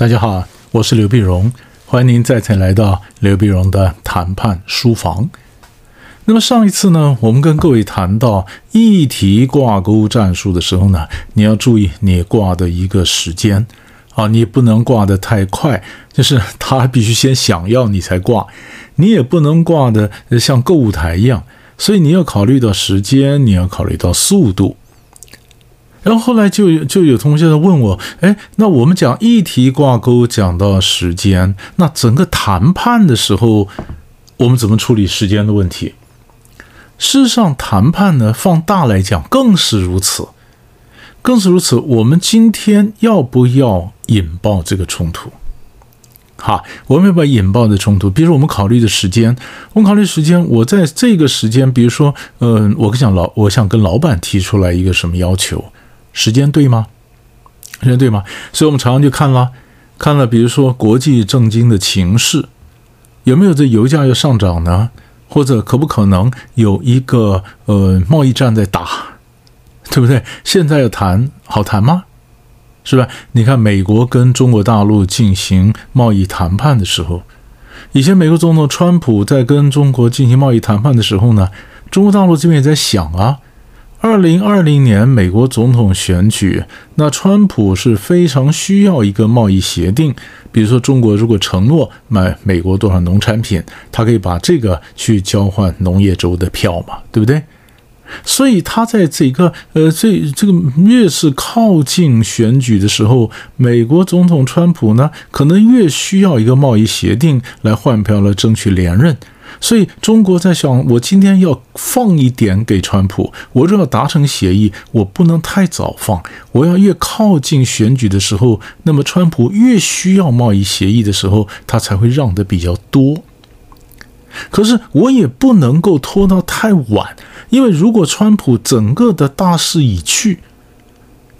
大家好，我是刘碧荣，欢迎您再次来到刘碧荣的谈判书房。那么上一次呢，我们跟各位谈到议题挂钩战术的时候呢，你要注意你挂的一个时间啊，你不能挂得太快，就是他必须先想要你才挂，你也不能挂的像购物台一样，所以你要考虑到时间，你要考虑到速度。然后后来就有就有同学在问我，哎，那我们讲议题挂钩讲到时间，那整个谈判的时候，我们怎么处理时间的问题？事实上，谈判呢，放大来讲更是如此，更是如此。我们今天要不要引爆这个冲突？好，我们要不要引爆的冲突？比如我们考虑的时间，我们考虑时间，我在这个时间，比如说，嗯，我想老，我想跟老板提出来一个什么要求？时间对吗？时间对吗？所以我们常常就看了，看了，比如说国际政经的情势，有没有这油价要上涨呢？或者可不可能有一个呃贸易战在打，对不对？现在要谈好谈吗？是吧？你看美国跟中国大陆进行贸易谈判的时候，以前美国总统川普在跟中国进行贸易谈判的时候呢，中国大陆这边也在想啊。二零二零年美国总统选举，那川普是非常需要一个贸易协定，比如说中国如果承诺买美国多少农产品，他可以把这个去交换农业州的票嘛，对不对？所以他在这个呃这这个越是靠近选举的时候，美国总统川普呢，可能越需要一个贸易协定来换票来争取连任。所以中国在想，我今天要放一点给川普，我若要达成协议，我不能太早放，我要越靠近选举的时候，那么川普越需要贸易协议的时候，他才会让的比较多。可是我也不能够拖到太晚，因为如果川普整个的大势已去。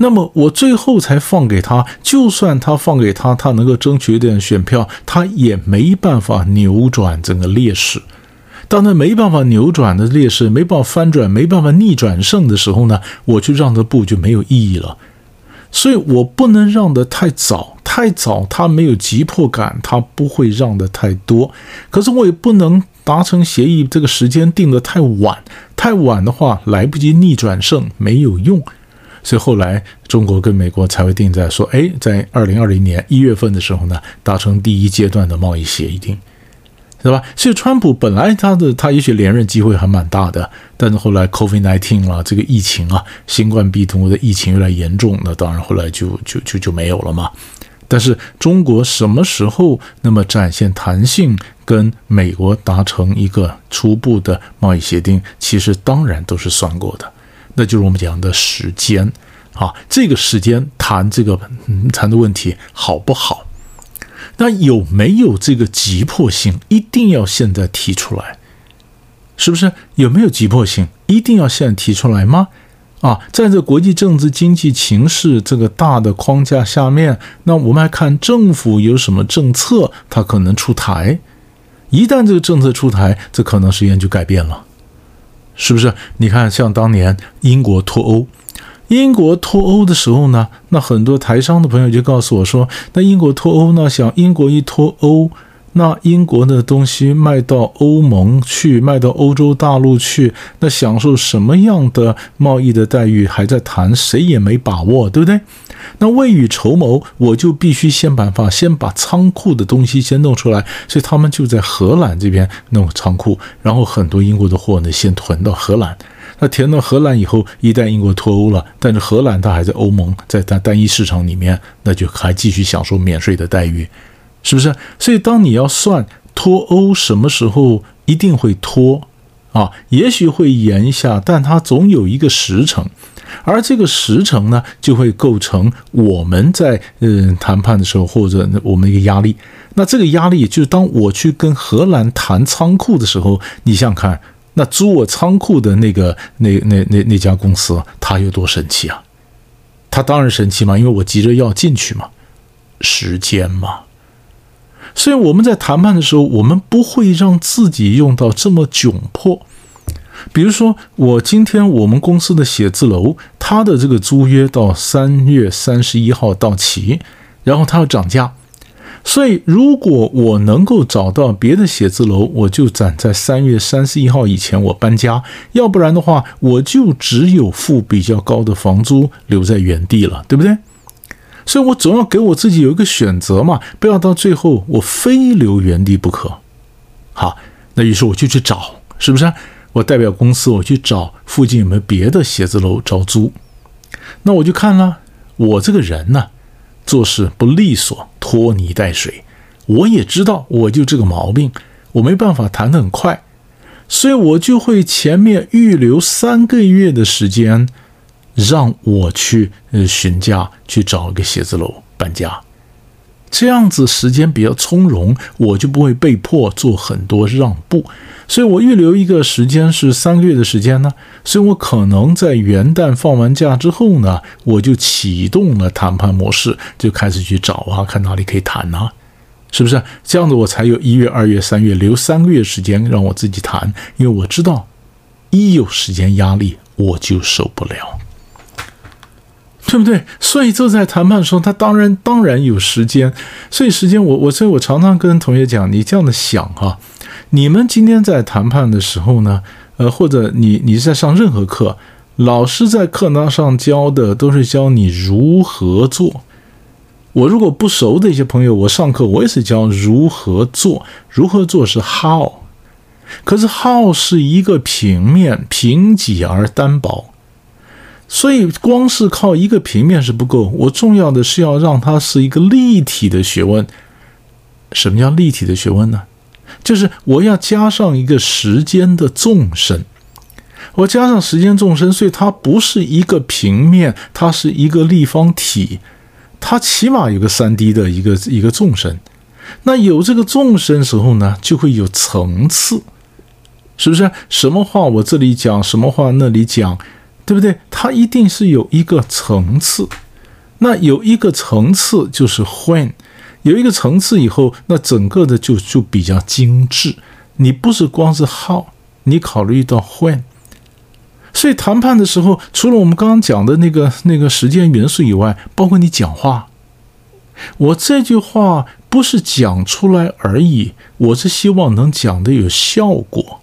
那么我最后才放给他，就算他放给他，他能够争取一点选票，他也没办法扭转整个劣势。当他没办法扭转的劣势，没办法翻转，没办法逆转胜的时候呢，我去让的步就没有意义了。所以我不能让的太早，太早他没有急迫感，他不会让的太多。可是我也不能达成协议，这个时间定的太晚，太晚的话来不及逆转胜，没有用。所以后来中国跟美国才会定在说，哎，在二零二零年一月份的时候呢，达成第一阶段的贸易协议定，对吧？所以川普本来他的他也许连任机会还蛮大的，但是后来 COVID nineteen 了，这个疫情啊，新冠病毒的疫情越来越严重，那当然后来就就就就没有了嘛。但是中国什么时候那么展现弹性，跟美国达成一个初步的贸易协定，其实当然都是算过的。那就是我们讲的时间，啊，这个时间谈这个嗯谈的问题好不好？那有没有这个急迫性？一定要现在提出来，是不是？有没有急迫性？一定要现在提出来吗？啊，在这国际政治经济情势这个大的框架下面，那我们来看政府有什么政策，它可能出台。一旦这个政策出台，这可能时间就改变了。是不是？你看，像当年英国脱欧，英国脱欧的时候呢，那很多台商的朋友就告诉我说，那英国脱欧呢，想英国一脱欧。那英国的东西卖到欧盟去，卖到欧洲大陆去，那享受什么样的贸易的待遇还在谈，谁也没把握，对不对？那未雨绸缪，我就必须先办法，先把仓库的东西先弄出来。所以他们就在荷兰这边弄仓库，然后很多英国的货呢先囤到荷兰。那填到荷兰以后，一旦英国脱欧了，但是荷兰它还在欧盟，在它单一市场里面，那就还继续享受免税的待遇。是不是？所以当你要算脱欧什么时候一定会脱啊？也许会延一下，但它总有一个时程，而这个时程呢，就会构成我们在嗯谈判的时候或者我们一个压力。那这个压力就是当我去跟荷兰谈仓库的时候，你想想看，那租我仓库的那个那那那那家公司，他有多生气啊？他当然生气嘛，因为我急着要进去嘛，时间嘛。所以我们在谈判的时候，我们不会让自己用到这么窘迫。比如说，我今天我们公司的写字楼，它的这个租约到三月三十一号到期，然后它要涨价，所以，如果我能够找到别的写字楼，我就攒在三月三十一号以前我搬家；要不然的话，我就只有付比较高的房租留在原地了，对不对？所以我总要给我自己有一个选择嘛，不要到最后我非留原地不可。好，那于是我就去找，是不是？我代表公司，我去找附近有没有别的写字楼招租。那我就看了，我这个人呢。做事不利索，拖泥带水，我也知道，我就这个毛病，我没办法谈得很快，所以我就会前面预留三个月的时间，让我去呃询价，去找一个写字楼搬家。这样子时间比较从容，我就不会被迫做很多让步，所以我预留一个时间是三个月的时间呢，所以我可能在元旦放完假之后呢，我就启动了谈判模式，就开始去找啊，看哪里可以谈啊，是不是？这样子我才有一月、二月、三月留三个月时间让我自己谈，因为我知道一有时间压力我就受不了。对不对？所以就在谈判的时候，他当然当然有时间。所以时间，我我所以，我常常跟同学讲，你这样的想哈，你们今天在谈判的时候呢，呃，或者你你在上任何课，老师在课堂上教的都是教你如何做。我如果不熟的一些朋友，我上课我也是教如何做，如何做是 how，可是 how 是一个平面，平几而单薄。所以，光是靠一个平面是不够。我重要的是要让它是一个立体的学问。什么叫立体的学问呢？就是我要加上一个时间的纵深。我加上时间纵深，所以它不是一个平面，它是一个立方体。它起码有个三 D 的一个一个纵深。那有这个纵深时候呢，就会有层次，是不是？什么话我这里讲，什么话那里讲。对不对？它一定是有一个层次，那有一个层次就是 when，有一个层次以后，那整个的就就比较精致。你不是光是 how，你考虑到 when，所以谈判的时候，除了我们刚刚讲的那个那个时间元素以外，包括你讲话，我这句话不是讲出来而已，我是希望能讲的有效果。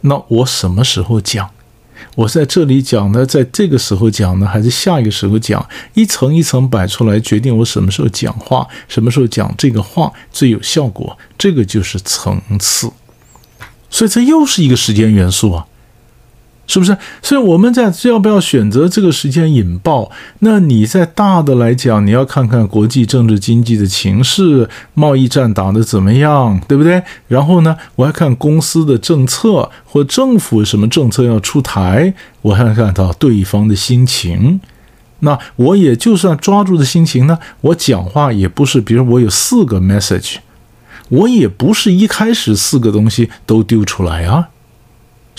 那我什么时候讲？我在这里讲呢，在这个时候讲呢，还是下一个时候讲？一层一层摆出来，决定我什么时候讲话，什么时候讲这个话最有效果。这个就是层次，所以这又是一个时间元素啊。是不是？所以我们在要不要选择这个时间引爆？那你在大的来讲，你要看看国际政治经济的情势，贸易战打得怎么样，对不对？然后呢，我还看公司的政策或政府什么政策要出台，我还看到对方的心情。那我也就算抓住的心情呢，我讲话也不是，比如我有四个 message，我也不是一开始四个东西都丢出来啊。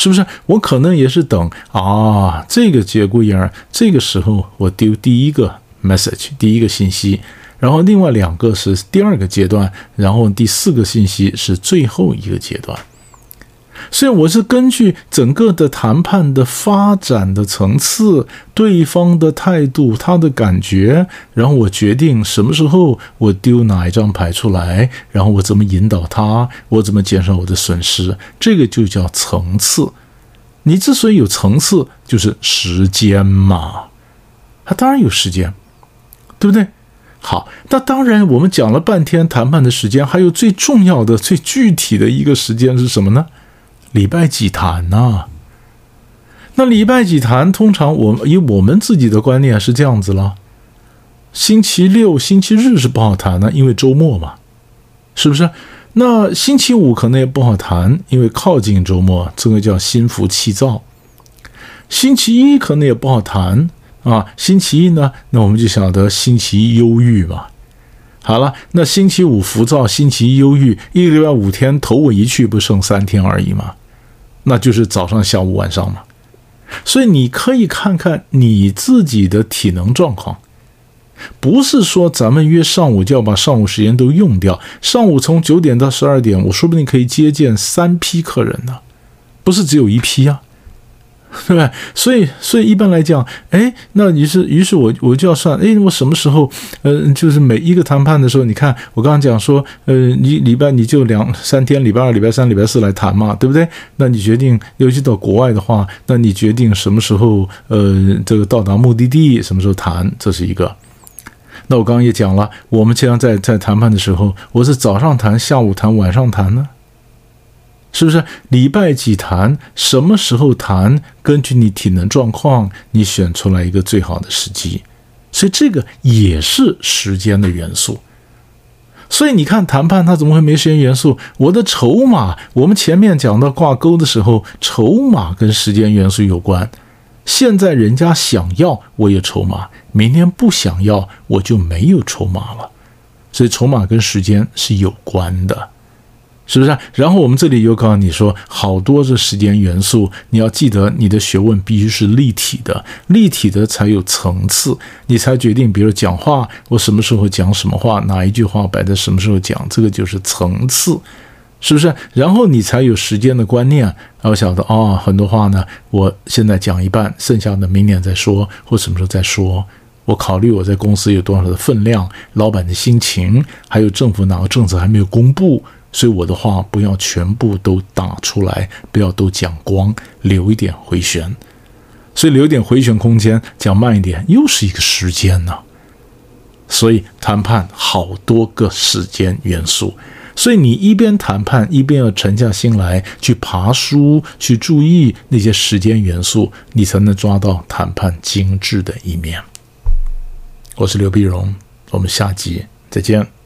是不是我可能也是等啊？这个节骨眼儿，这个时候我丢第一个 message，第一个信息，然后另外两个是第二个阶段，然后第四个信息是最后一个阶段。所以我是根据整个的谈判的发展的层次、对方的态度、他的感觉，然后我决定什么时候我丢哪一张牌出来，然后我怎么引导他，我怎么减少我的损失，这个就叫层次。你之所以有层次，就是时间嘛，他当然有时间，对不对？好，那当然我们讲了半天谈判的时间，还有最重要的、最具体的一个时间是什么呢？礼拜几谈呢？那礼拜几谈？通常我以我们自己的观念是这样子了：星期六、星期日是不好谈的，因为周末嘛，是不是？那星期五可能也不好谈，因为靠近周末，这个叫心浮气躁。星期一可能也不好谈啊，星期一呢，那我们就晓得星期一忧郁嘛。好了，那星期五浮躁，星期一忧郁，一个礼拜五天，头尾一去，不剩三天而已嘛？那就是早上、下午、晚上嘛。所以你可以看看你自己的体能状况，不是说咱们约上午就要把上午时间都用掉。上午从九点到十二点，我说不定可以接见三批客人呢，不是只有一批啊，对吧？所以，所以一般来讲，哎，那于是，于是我我就要算，哎，我什么时候，呃，就是每一个谈判的时候，你看，我刚刚讲说，呃，你礼拜你就两三天，礼拜二、礼拜三、礼拜四来谈嘛，对不对？那你决定，尤其到国外的话，那你决定什么时候，呃，这个到达目的地，什么时候谈，这是一个。那我刚刚也讲了，我们经常在在谈判的时候，我是早上谈、下午谈、晚上谈呢？是不是礼拜几谈？什么时候谈？根据你体能状况，你选出来一个最好的时机。所以这个也是时间的元素。所以你看，谈判它怎么会没时间元素？我的筹码，我们前面讲到挂钩的时候，筹码跟时间元素有关。现在人家想要，我有筹码；明天不想要，我就没有筹码了。所以筹码跟时间是有关的。是不是？然后我们这里又告诉你说，好多的时间元素，你要记得，你的学问必须是立体的，立体的才有层次，你才决定，比如讲话，我什么时候讲什么话，哪一句话摆在什么时候讲，这个就是层次，是不是？然后你才有时间的观念，然后晓得哦，很多话呢，我现在讲一半，剩下的明年再说，或什么时候再说，我考虑我在公司有多少的分量，老板的心情，还有政府哪个政策还没有公布。所以我的话不要全部都打出来，不要都讲光，留一点回旋。所以留一点回旋空间，讲慢一点，又是一个时间呢。所以谈判好多个时间元素，所以你一边谈判一边要沉下心来去爬书，去注意那些时间元素，你才能抓到谈判精致的一面。我是刘碧荣，我们下集再见。